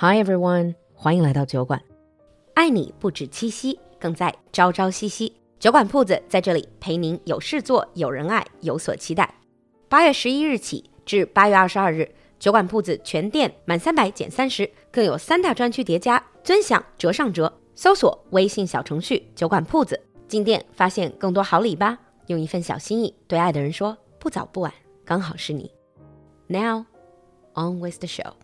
Hi everyone，欢迎来到酒馆。爱你不止七夕，更在朝朝夕夕。酒馆铺子在这里陪您有事做，有人爱，有所期待。八月十一日起至八月二十二日，酒馆铺子全店满三百减三十，更有三大专区叠加，尊享折上折。搜索微信小程序“酒馆铺子”，进店发现更多好礼吧！用一份小心意对爱的人说：不早不晚，刚好是你。Now, on with the show.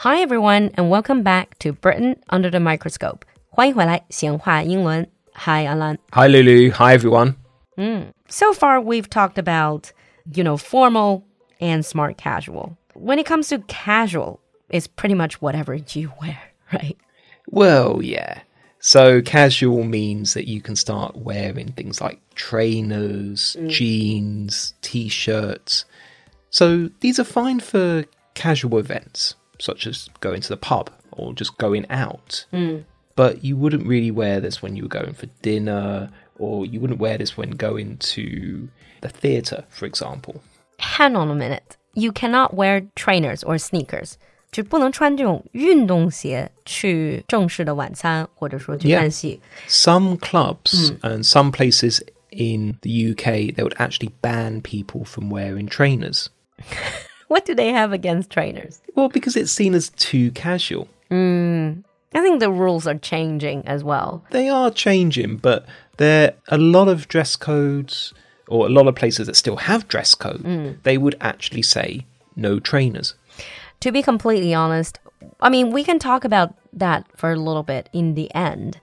Hi everyone, and welcome back to Britain under the microscope. 欢迎回来，闲话英伦。Hi, Alan. Hi, Lulu. Hi, everyone. So far, we've talked about, you know, formal and smart casual. When it comes to casual, it's pretty much whatever you wear, right? Well, yeah. So, casual means that you can start wearing things like trainers, jeans, t shirts. So, these are fine for casual events, such as going to the pub or just going out. But you wouldn't really wear this when you were going for dinner, or you wouldn't wear this when going to the theatre, for example. Hang on a minute. You cannot wear trainers or sneakers. 就不能穿这种运动鞋去正式的晚餐，或者说去 Yeah. 看戏。 Some clubs and some places in the UK, they would actually ban people from wearing trainers. What do they have against trainers? Well, because it's seen as too casual. Hmm. I think the rules are changing as well. They are changing, but there are a lot of dress codes or a lot of places that still have dress code. Hmm. They would actually say no trainers. To be completely honest, I mean, we can talk about that for a little bit in the end.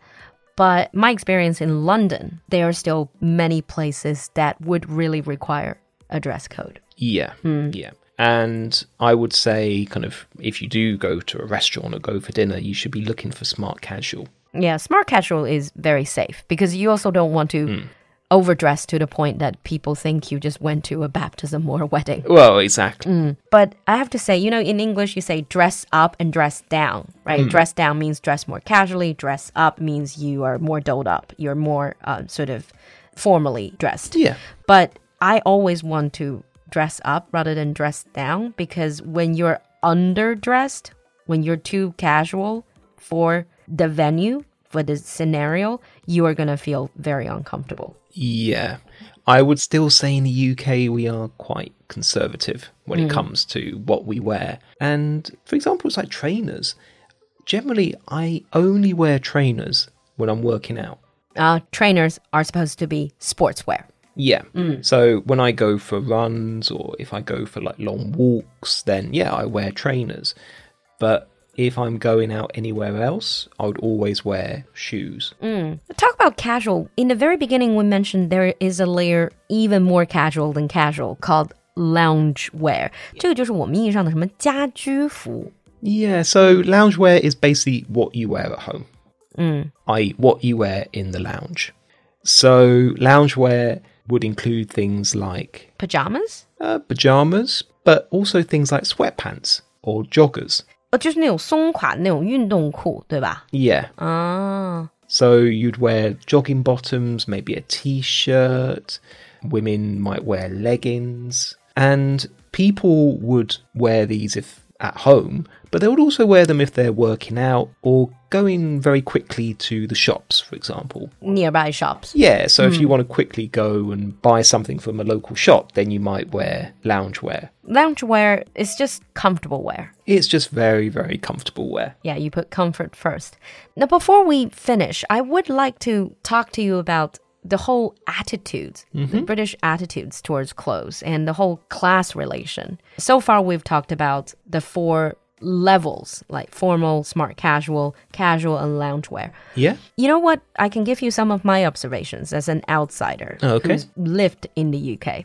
But my experience in London, there are still many places that would really require a dress code. Yeah, hmm. yeah. And I would say, kind of, if you do go to a restaurant or go for dinner, you should be looking for smart casual. Yeah, smart casual is very safe because you also don't want to hmm. overdress to the point that people think you just went to a baptism or a wedding. Well, exactly. Mm. But I have to say, you know, in English, you say dress up and dress down, right? Hmm. Dress down means dress more casually. Dress up means you are more dolled up. You're more uh, sort of formally dressed. Yeah. But I always want to dress up rather than dress down because when you're underdressed, when you're too casual for the venue, for the scenario, you are going to feel very uncomfortable. Yeah. I would still say in the UK we are quite conservative when it comes to what we wear. And for example, it's like trainers. Generally, I only wear trainers when I'm working out. Uh, trainers are supposed to be sportswear. Yeah. Mm. So when I go for runs or if I go for like long walks, then yeah, I wear trainers. But if I'm going out anywhere else, I would always wear shoes. Mm. Talk about casual. In the very beginning, we mentioned there is a layer even more casual than casual called lounge wear. Yeah, so lounge wear is basically what you wear at home. Mm. I what you wear in the lounge. So lounge wear would include things like Pajamas? uh, pajamas, but also things like sweatpants or joggers. 呃，就是那种松垮的那种运动裤，对吧？ Yeah, 啊， so you'd wear jogging bottoms, maybe a t-shirt. Women might wear leggings, and people would wear these if at home, but they would also wear them if they're working out or going very quickly to the shops, for example. nearby shops. Yeah, so if you hmm. want to quickly go and buy something from a local shop, then you might wear loungewear. Lounge wear is just comfortable wear. It's just very, very comfortable wear. Yeah, you put comfort first. Now, before we finish, I would like to talk to you about the whole attitudes, the mm-hmm. British attitudes towards clothes, and the whole class relation. So far, we've talked about the four levels like formal, smart casual, casual, and loungewear. Yeah? You know what? I can give you some of my observations as an outsider Oh, okay. who's lived in the UK.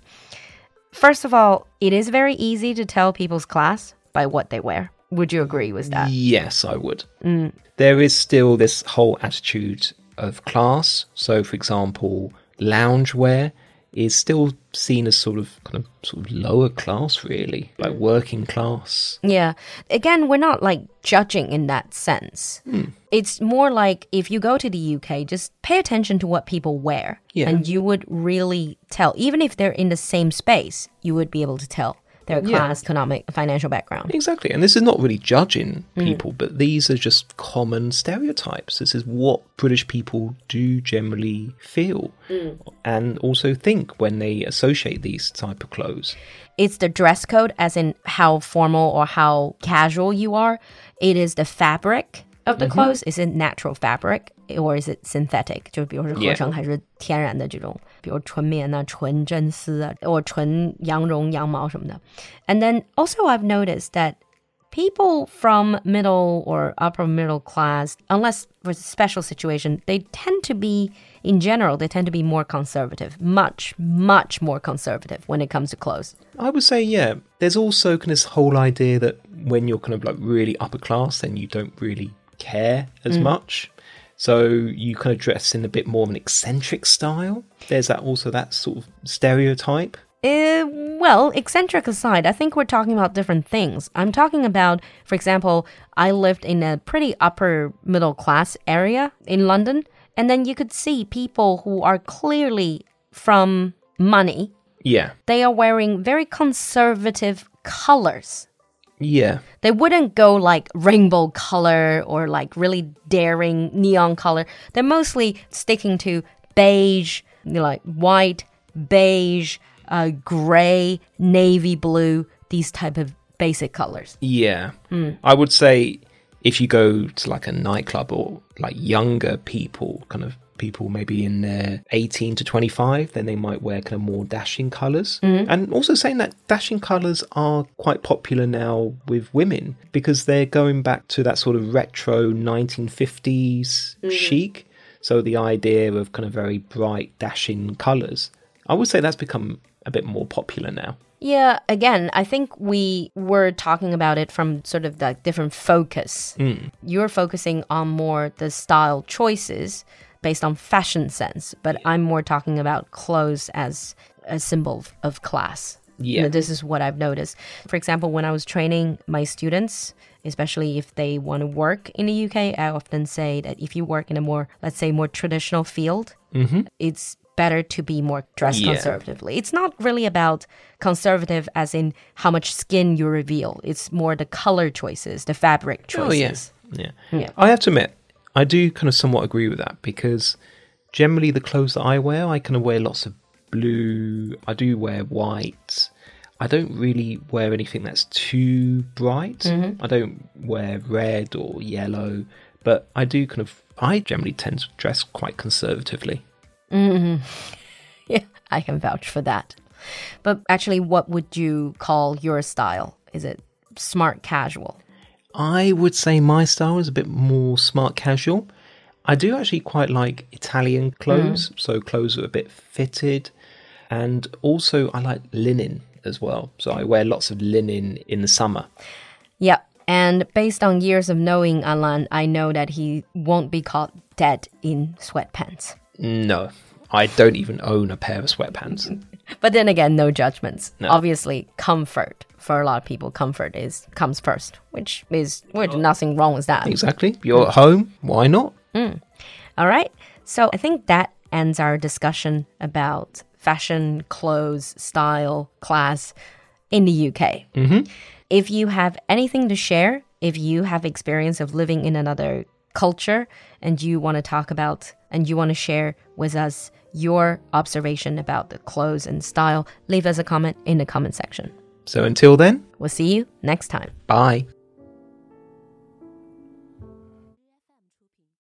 First of all, it is very easy to tell people's class by what they wear. Would you agree with that? Yes, I would. Mm. There is still this whole attitude of class. So, for example, loungewear is still seen as sort of kind of sort of lower class, really, like working class. Yeah. Again, we're not like judging in that sense. Hmm. It's more like if you go to the UK, just pay attention to what people wear. Yeah. And you would really tell, even if they're in the same space, you would be able to tell their class, economic, financial background. Exactly. And this is not really judging mm. people, but these are just common stereotypes. This is what British people do generally feel mm. and also think when they associate these type of clothes. It's the dress code, as in how formal or how casual you are. It is the fabric of the clothes. Is it natural fabric or is it synthetic? 就比如是合 Yeah. 成还是天然的这种，比如纯棉啊、纯真丝啊，或纯羊绒、羊毛什么的。And then also I've noticed that people from middle or upper middle class, unless for a special situation, they tend to be, in general, they tend to be more conservative, much, much more conservative when it comes to clothes. I would say, yeah. There's also kind of this whole idea that when you're kind of like really upper class, then you don't really care as much. So you kind of dress in a bit more of an eccentric style. There's that also that sort of stereotype. Uh, well, eccentric aside, I think we're talking about different things. I'm talking about, for example, I lived in a pretty upper middle class area in London, and then you could see people who are clearly from money. Yeah. They are wearing very conservative colors. Yeah. They wouldn't go like rainbow color or like really daring neon color. They're mostly sticking to beige, you know, like white, beige, uh, gray, navy blue, these type of basic colors. Yeah. I would say if you go to like a nightclub or like younger people, kind of people maybe in their 18 to 25, then they might wear kind of more dashing colors. Mm-hmm. And also saying that dashing colors are quite popular now with women because they're going back to that sort of retro 1950s mm-hmm. chic. So the idea of kind of very bright dashing colors. I would say that's become a bit more popular now. Yeah, again, I think we were talking about it from sort of the different focus. Hmm. You're focusing on more the style choices based on fashion sense, but I'm more talking about clothes as a symbol of- class. You know, Yeah. this is what I've noticed. For example, when I was training my students, especially if they want to work in the UK, I often say that if you work in a more, let's say, more traditional field, mm-hmm. it's better to be more dressed Yeah. conservatively. It's not really about conservative as in how much skin you reveal. It's more the color choices, the fabric oh, choices. Oh, yes. Yeah. Yeah. I have to admit, I do kind of somewhat agree with that because generally the clothes that I wear, I kind of wear lots of blue. I do wear white. I don't really wear anything that's too bright. Mm-hmm. I don't wear red or yellow, but I do kind of, I generally tend to dress quite conservatively. Mm-hmm. Yeah, I can vouch for that. But actually, what would you call your style? Is it smart casual? I would say my style is a bit more smart casual. I do actually quite like Italian clothes, mm. so clothes are a bit fitted. And also, I like linen as well. So I wear lots of linen in the summer. Yeah. And based on years of knowing Alan, I know that he won't be caught dead in sweatpants. No, I don't even own a pair of sweatpants. But then again, no judgments. Obviously, comfort for a lot of people, comfort is comes first, which is which nothing wrong with that. exactly. You're at home, why not? All right. So I think that ends our discussion about fashion, clothes, style, class in the UK. Mm-hmm. If you have anything to share, if you have experience of living in another culture and you want to talk about and you want to share with us your observation about the clothes and style, leave us a comment in the comment section. So until then, We'll see you next time. bye.